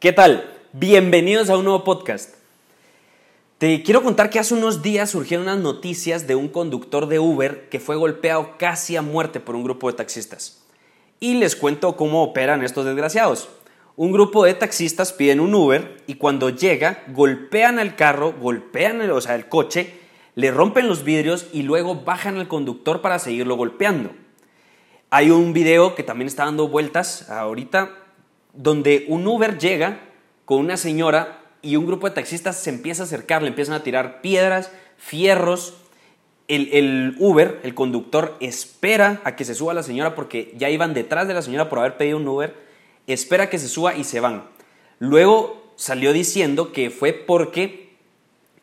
¿Qué tal? Bienvenidos a un nuevo podcast. Te quiero contar que hace unos días surgieron unas noticias de un conductor de Uber que fue golpeado casi a muerte por un grupo de taxistas. Y les cuento cómo operan estos desgraciados. Un grupo de taxistas piden un Uber y cuando llega golpean al carro, golpean el, el coche, le rompen los vidrios y luego bajan al conductor para seguirlo golpeando. Hay un video que también está dando vueltas ahorita donde un Uber llega con una señora y un grupo de taxistas se empieza a acercar, le empiezan a tirar piedras, fierros. El, Uber, el conductor, espera a que se suba la señora porque ya iban detrás de la señora por haber pedido un Uber, espera que se suba y se van. Luego salió diciendo que fue porque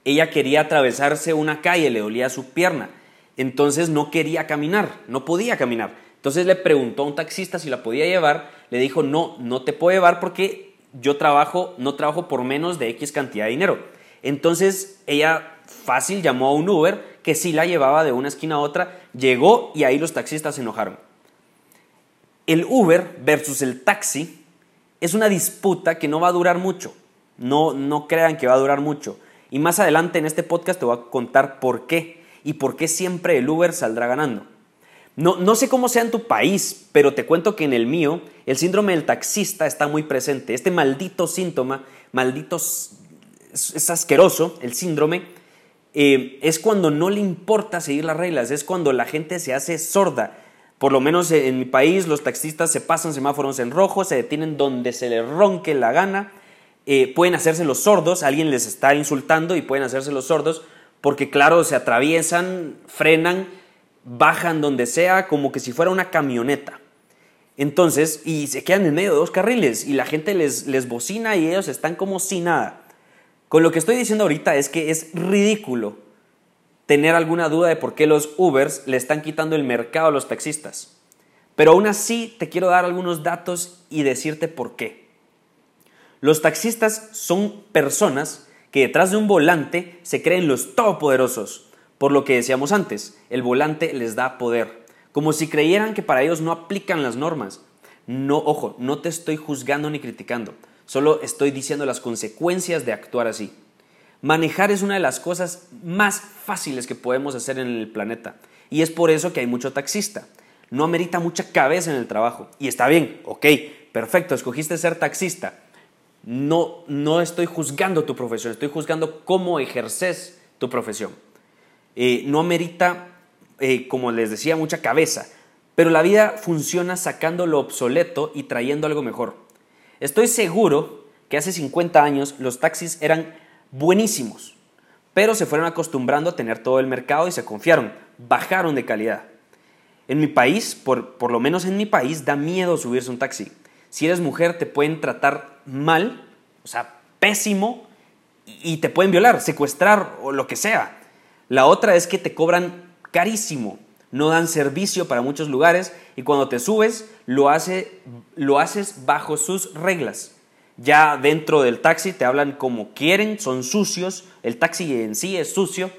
ella quería atravesarse una calle, le dolía su pierna, entonces no quería caminar, no podía caminar. Entonces le preguntó a un taxista si la podía llevar le dijo, no, no te puedo llevar porque yo trabajo, no trabajo por menos de X cantidad de dinero. Entonces ella fácil llamó a un Uber que sí la llevaba de una esquina a otra, llegó y ahí los taxistas se enojaron. El Uber versus el taxi es una disputa que no va a durar mucho. No, no crean que va a durar mucho. Y más adelante en este podcast te voy a contar por qué y por qué siempre el Uber saldrá ganando. No, sé cómo sea en tu país, pero te cuento que en el mío el síndrome del taxista está muy presente. Este maldito síntoma, maldito, es, asqueroso, el síndrome, eh, es cuando no le importa seguir las reglas, es cuando la gente se hace sorda. Por lo menos en mi país los taxistas se pasan semáforos en rojo, se detienen donde se les ronque la gana, eh, pueden hacerse los sordos, alguien les está insultando y pueden hacerse los sordos porque claro, se atraviesan, frenan bajan donde sea como que si fuera una camioneta. Entonces, y se quedan en medio de dos carriles y la gente les, les bocina y ellos están como sin nada. Con lo que estoy diciendo ahorita es que es ridículo tener alguna duda de por qué los Ubers le están quitando el mercado a los taxistas. Pero aún así te quiero dar algunos datos y decirte por qué. Los taxistas son personas que detrás de un volante se creen los todopoderosos, por lo que decíamos antes, el volante les da poder, como si creyeran que para ellos no aplican las normas. No, ojo, no te estoy juzgando ni criticando, solo estoy diciendo las consecuencias de actuar así. Manejar es una de las cosas más fáciles que podemos hacer en el planeta y es por eso que hay mucho taxista. No amerita mucha cabeza en el trabajo y está bien, ok, perfecto, escogiste ser taxista. No, no estoy juzgando tu profesión, estoy juzgando cómo ejerces tu profesión. Eh, no amerita, eh, como les decía, mucha cabeza, pero la vida funciona sacando lo obsoleto y trayendo algo mejor. Estoy seguro que hace 50 años los taxis eran buenísimos, pero se fueron acostumbrando a tener todo el mercado y se confiaron, bajaron de calidad. En mi país, por, por lo menos en mi país, da miedo subirse un taxi. Si eres mujer te pueden tratar mal, o sea, pésimo, y te pueden violar, secuestrar o lo que sea. La otra es que te cobran carísimo, no dan servicio para muchos lugares y cuando te subes lo, hace, lo haces bajo sus reglas. Ya dentro del taxi te hablan como quieren, son sucios, el taxi en sí es sucio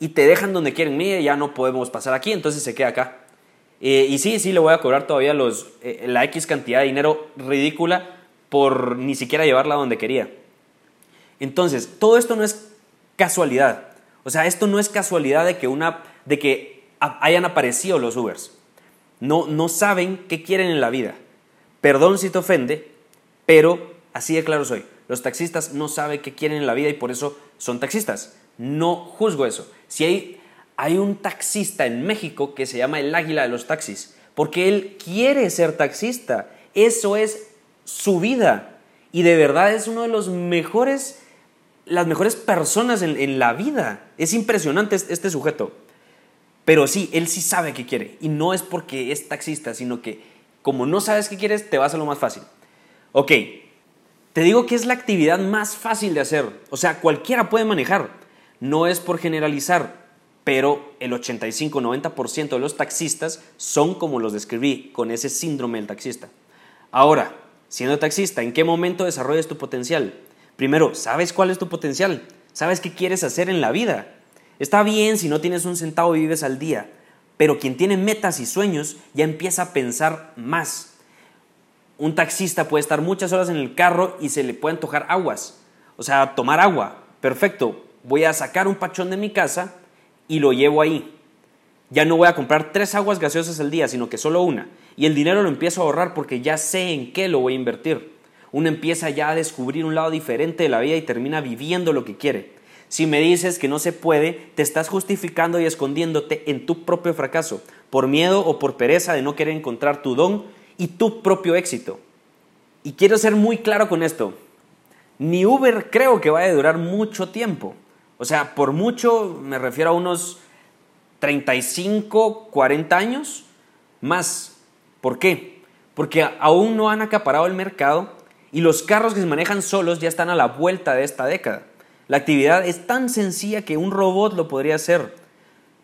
y te dejan donde quieren. Mire, ya no podemos pasar aquí, entonces se queda acá. Eh, y sí, sí, le voy a cobrar todavía los, eh, la X cantidad de dinero ridícula por ni siquiera llevarla donde quería. Entonces, todo esto no es casualidad. O sea, esto no es casualidad de que, una, de que hayan aparecido los Ubers. No, no saben qué quieren en la vida. Perdón si te ofende, pero así de claro soy. Los taxistas no saben qué quieren en la vida y por eso son taxistas. No juzgo eso. Si hay, hay un taxista en México que se llama el águila de los taxis, porque él quiere ser taxista. Eso es su vida. Y de verdad es uno de los mejores las mejores personas en, la vida. Es impresionante este sujeto. Pero sí, él sí sabe qué quiere. Y no es porque es taxista, sino que como no sabes qué quieres, te vas a lo más fácil. Ok, te digo que es la actividad más fácil de hacer. O sea, cualquiera puede manejar. No es por generalizar, pero el 85-90% de los taxistas son como los describí, con ese síndrome del taxista. Ahora, siendo taxista, ¿en qué momento desarrollas tu potencial? Primero, ¿sabes cuál es tu potencial? ¿Sabes qué quieres hacer en la vida? Está bien si no tienes un centavo y vives al día, pero quien tiene metas y sueños ya empieza a pensar más. un taxista puede estar muchas horas en el carro y se le puede antojar aguas. O sea, tomar agua. Perfecto. Voy a sacar un pachón de mi casa y lo llevo ahí. Ya no voy a comprar tres aguas gaseosas al día, sino que solo una. Y el dinero lo empiezo a ahorrar porque ya sé en qué lo voy a invertir. Uno empieza ya a descubrir un lado diferente de la vida y termina viviendo lo que quiere. Si me dices que no se puede, te estás justificando y escondiéndote en tu propio fracaso, por miedo o por pereza de no querer encontrar tu don y tu propio éxito. Y quiero ser muy claro con esto. Ni Uber creo que vaya a durar mucho tiempo. O sea, por mucho me refiero a unos 35, 40 años más. ¿Por qué? Porque aún no han acaparado el mercado y los carros que se manejan solos ya están a la vuelta de esta década. La actividad es tan sencilla que un robot lo podría hacer.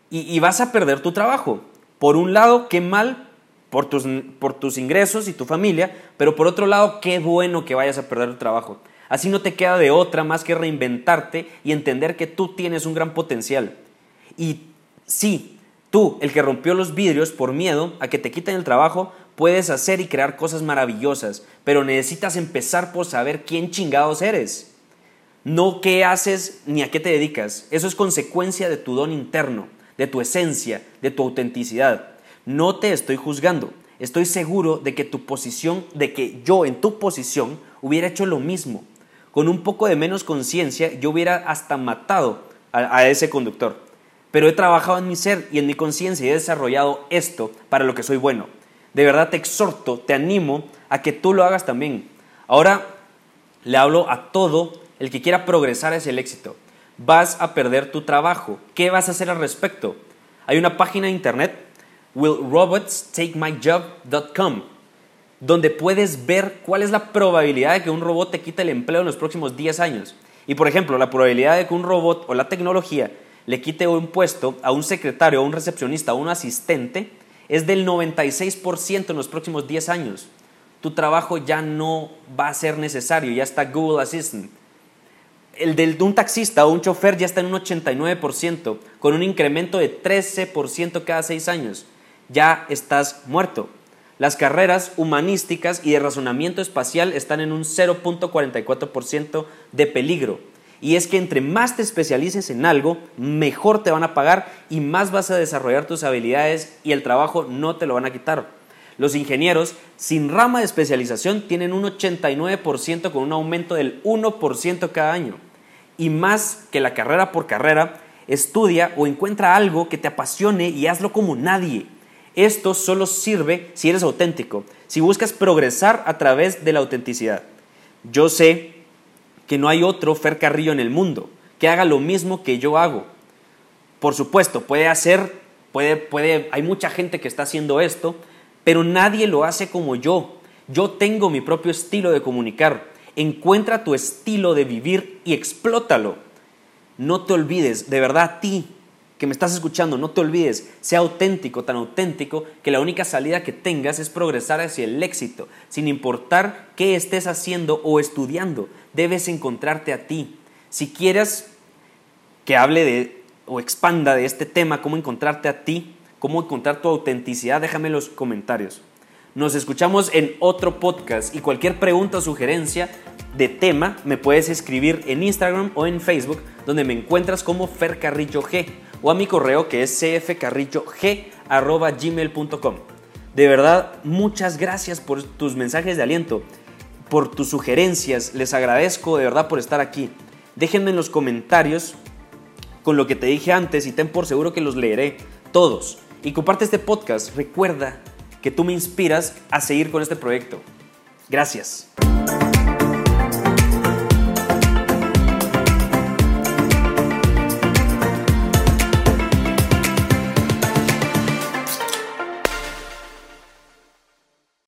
Y, vas a perder tu trabajo. Por un lado, qué mal por tus, por tus ingresos y tu familia, pero por otro lado, qué bueno que vayas a perder tu trabajo. Así no te queda de otra más que reinventarte y entender que tú tienes un gran potencial. Y sí, tú, el que rompió los vidrios por miedo a que te quiten el trabajo, puedes hacer y crear cosas maravillosas, pero necesitas empezar por saber quién chingados eres. No qué haces ni a qué te dedicas. Eso es consecuencia de tu don interno, de tu esencia, de tu autenticidad. No te estoy juzgando. Estoy seguro de que tu posición, de que yo en tu posición hubiera hecho lo mismo. Con un poco de menos conciencia, yo hubiera hasta matado a, a ese conductor. Pero he trabajado en mi ser y en mi conciencia y he desarrollado esto para lo que soy bueno. De verdad te exhorto, te animo a que tú lo hagas también. Ahora le hablo a todo el que quiera progresar hacia el éxito. Vas a perder tu trabajo. ¿Qué vas a hacer al respecto? Hay una página de internet, willrobotstakemyjob.com, donde puedes ver cuál es la probabilidad de que un robot te quite el empleo en los próximos 10 años. Y por ejemplo, la probabilidad de que un robot o la tecnología le quite un puesto a un secretario, a un recepcionista, a un asistente, es del 96% en los próximos 10 años. Tu trabajo ya no va a ser necesario, ya está Google Assistant. El de un taxista o un chofer ya está en un 89%, con un incremento de 13% cada 6 años. Ya estás muerto. Las carreras humanísticas y de razonamiento espacial están en un 0.44% de peligro. Y es que entre más te especialices en algo, mejor te van a pagar y más vas a desarrollar tus habilidades y el trabajo no te lo van a quitar. Los ingenieros sin rama de especialización tienen un 89% con un aumento del 1% cada año. Y más que la carrera por carrera, estudia o encuentra algo que te apasione y hazlo como nadie. Esto solo sirve si eres auténtico, si buscas progresar a través de la autenticidad. Yo sé que no hay otro Fer Carrillo en el mundo que haga lo mismo que yo hago. Por supuesto, puede hacer, puede, puede, hay mucha gente que está haciendo esto, pero nadie lo hace como yo. Yo tengo mi propio estilo de comunicar. Encuentra tu estilo de vivir y explótalo. No te olvides, de verdad, a ti que me estás escuchando, no te olvides, sea auténtico, tan auténtico que la única salida que tengas es progresar hacia el éxito, sin importar qué estés haciendo o estudiando, debes encontrarte a ti. Si quieres que hable de o expanda de este tema, cómo encontrarte a ti, cómo encontrar tu autenticidad, déjame en los comentarios. Nos escuchamos en otro podcast y cualquier pregunta o sugerencia de tema me puedes escribir en Instagram o en Facebook, donde me encuentras como Fer Carrillo G o a mi correo que es cfcarrillog.gmail.com. De verdad, muchas gracias por tus mensajes de aliento, por tus sugerencias. Les agradezco de verdad por estar aquí. Déjenme en los comentarios con lo que te dije antes y ten por seguro que los leeré todos. Y comparte este podcast. Recuerda que tú me inspiras a seguir con este proyecto. Gracias.